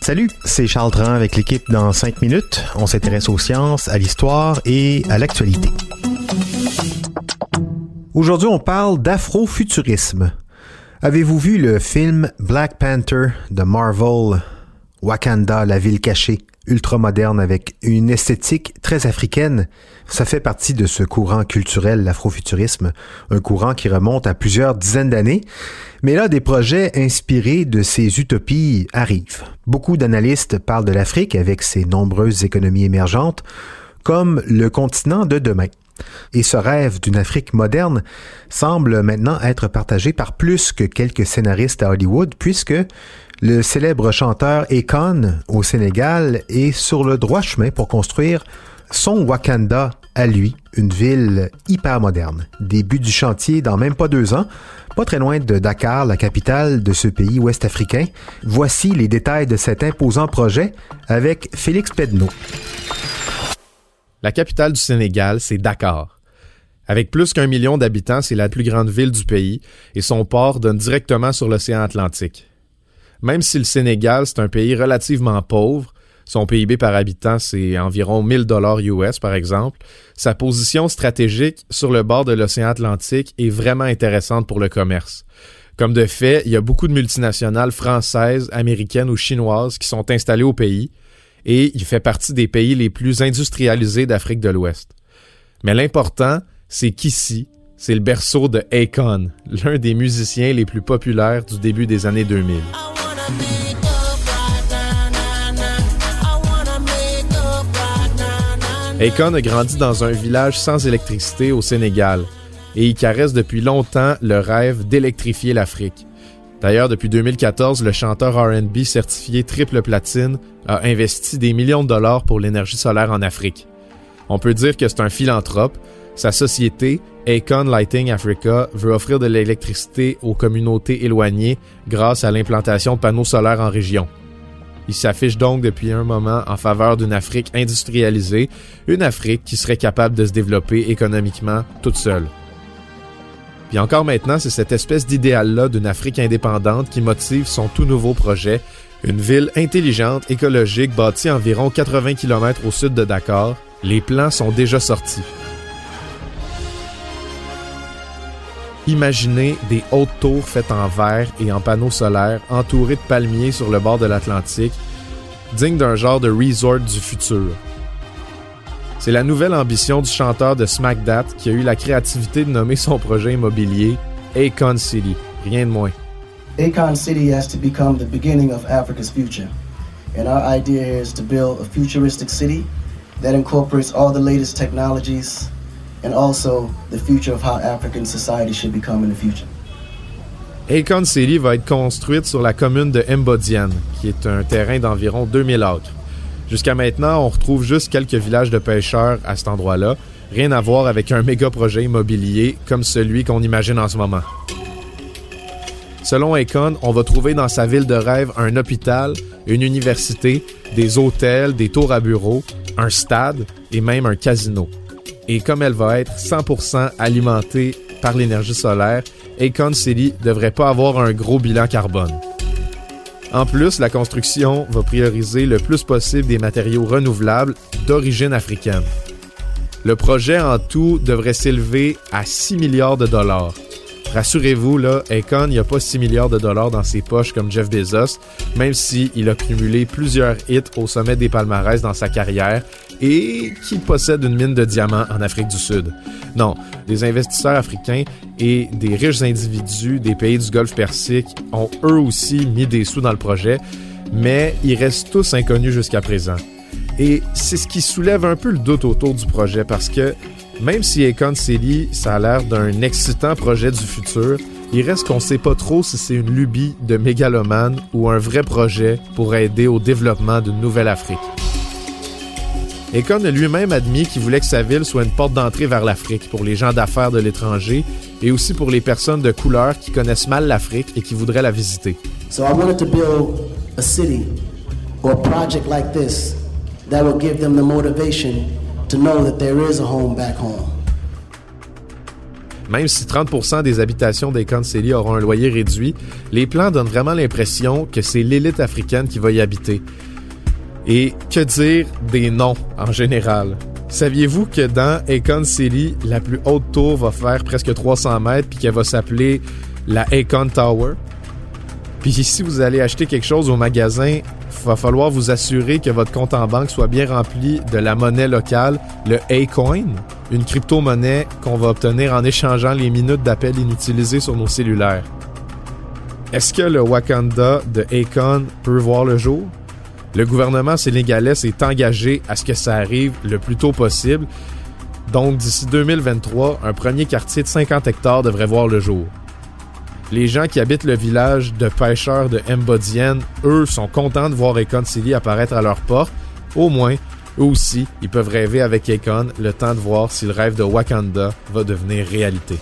Salut, c'est Charles Tran avec l'équipe dans 5 minutes. On s'intéresse aux sciences, à l'histoire et à l'actualité. Aujourd'hui, on parle d'afrofuturisme. Avez-vous vu le film Black Panther de Marvel, Wakanda, la ville cachée? Ultra moderne avec une esthétique très africaine. Ça fait partie de ce courant culturel, l'afrofuturisme, un courant qui remonte à plusieurs dizaines d'années. Mais là, des projets inspirés de ces utopies arrivent. Beaucoup d'analystes parlent de l'Afrique avec ses nombreuses économies émergentes comme le continent de demain. Et ce rêve d'une Afrique moderne semble maintenant être partagé par plus que quelques scénaristes à Hollywood, puisque le célèbre chanteur Akon au Sénégal est sur le droit chemin pour construire son Wakanda à lui, une ville hyper moderne. Début du chantier dans même pas deux ans, pas très loin de Dakar, la capitale de ce pays ouest africain. Voici les détails de cet imposant projet avec Félix Pedneau. La capitale du Sénégal, c'est Dakar. Avec plus qu'un million d'habitants, c'est la plus grande ville du pays et son port donne directement sur l'océan Atlantique. Même si le Sénégal, c'est un pays relativement pauvre, son PIB par habitant, c'est environ 1000 dollars US, par exemple. Sa position stratégique sur le bord de l'océan Atlantique est vraiment intéressante pour le commerce. Comme de fait, il y a beaucoup de multinationales françaises, américaines ou chinoises qui sont installées au pays et il fait partie des pays les plus industrialisés d'Afrique de l'Ouest. Mais l'important, c'est qu'ici, c'est le berceau de Akon, l'un des musiciens les plus populaires du début des années 2000. Akon a grandi dans un village sans électricité au Sénégal et il caresse depuis longtemps le rêve d'électrifier l'Afrique. D'ailleurs, depuis 2014, le chanteur RB certifié triple platine a investi des millions de dollars pour l'énergie solaire en Afrique. On peut dire que c'est un philanthrope. Sa société, Akon Lighting Africa, veut offrir de l'électricité aux communautés éloignées grâce à l'implantation de panneaux solaires en région. Il s'affiche donc depuis un moment en faveur d'une Afrique industrialisée, une Afrique qui serait capable de se développer économiquement toute seule. Puis encore maintenant, c'est cette espèce d'idéal-là d'une Afrique indépendante qui motive son tout nouveau projet, une ville intelligente, écologique, bâtie environ 80 km au sud de Dakar. Les plans sont déjà sortis. Imaginez des hautes tours faites en verre et en panneaux solaires entourées de palmiers sur le bord de l'Atlantique, digne d'un genre de resort du futur. C'est la nouvelle ambition du chanteur de Smack That qui a eu la créativité de nommer son projet immobilier Akon City, rien de moins. Akon City has to become the beginning of Africa's future. And our idea is to build a futuristic city that incorporates all the latest technologies, and also the future of how African society should become in the future. Akon City va être construite sur la commune de Mbodian, qui est un terrain d'environ 2000 acres. Jusqu'à maintenant, on retrouve juste quelques villages de pêcheurs à cet endroit-là, rien à voir avec un méga projet immobilier comme celui qu'on imagine en ce moment. Selon Akon, on va trouver dans sa ville de rêve un hôpital, une université, des hôtels, des tours à bureaux, un stade et même un casino et comme elle va être 100% alimentée par l'énergie solaire, Akon City devrait pas avoir un gros bilan carbone. En plus, la construction va prioriser le plus possible des matériaux renouvelables d'origine africaine. Le projet en tout devrait s'élever à 6 milliards de dollars. Rassurez-vous, là, Akon n'a pas 6 milliards de dollars dans ses poches comme Jeff Bezos, même s'il a cumulé plusieurs hits au sommet des palmarès dans sa carrière et qu'il possède une mine de diamants en Afrique du Sud. Non, des investisseurs africains et des riches individus des pays du Golfe Persique ont eux aussi mis des sous dans le projet, mais ils restent tous inconnus jusqu'à présent. Et c'est ce qui soulève un peu le doute autour du projet parce que même si Akon City, ça a l'air d'un excitant projet du futur, Il reste qu'on sait pas trop si c'est une lubie de mégalomane ou un vrai projet pour aider au développement d'une nouvelle Afrique. Akon a lui-même admis qu'il voulait que sa ville soit une porte d'entrée vers l'Afrique pour les gens d'affaires de l'étranger et aussi pour les personnes de couleur qui connaissent mal l'Afrique et qui voudraient la visiter. So I wanted to build a city or a project like this that will give them the motivation to know that there is a home back home. Même si 30% des habitations d'Akon City auront un loyer réduit, les plans donnent vraiment l'impression que c'est l'élite africaine qui va y habiter. Et que dire des noms en général? Saviez-vous que dans Akon City, la plus haute tour va faire presque 300 mètres puis qu'elle va s'appeler la Akon Tower? Puis si vous allez acheter quelque chose au magasin, va falloir vous assurer que votre compte en banque soit bien rempli de la monnaie locale, le A-Coin, une crypto-monnaie qu'on va obtenir en échangeant les minutes d'appel inutilisées sur nos cellulaires. Est-ce que le Wakanda de Akon peut voir le jour? Le gouvernement sénégalais s'est engagé à ce que ça arrive le plus tôt possible. Donc, d'ici 2023, un premier quartier de 50 hectares devrait voir le jour. Les gens qui habitent le village de pêcheurs de Mbodienne, eux, sont contents de voir Akon City apparaître à leur porte. Au moins, eux aussi, ils peuvent rêver avec Akon le temps de voir si le rêve de Wakanda va devenir réalité.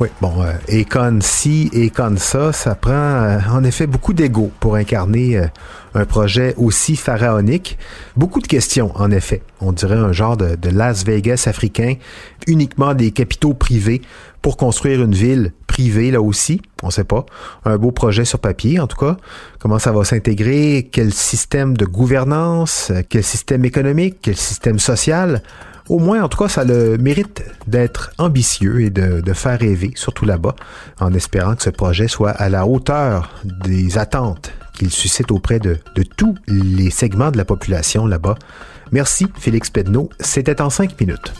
Oui, bon, euh, Akon ci, Akon ça, ça prend euh, en effet beaucoup d'ego pour incarner euh, un projet aussi pharaonique. Beaucoup de questions, en effet. On dirait un genre de, de Las Vegas africain, uniquement des capitaux privés pour construire une ville privée là aussi, on sait pas. Un beau projet sur papier en tout cas. Comment ça va s'intégrer, quel système de gouvernance, quel système économique, quel système social? Au moins, en tout cas, ça le mérite d'être ambitieux et de, de faire rêver, surtout là-bas, en espérant que ce projet soit à la hauteur des attentes qu'il suscite auprès de, de tous les segments de la population là-bas. Merci, Félix Pedneau. C'était en cinq minutes.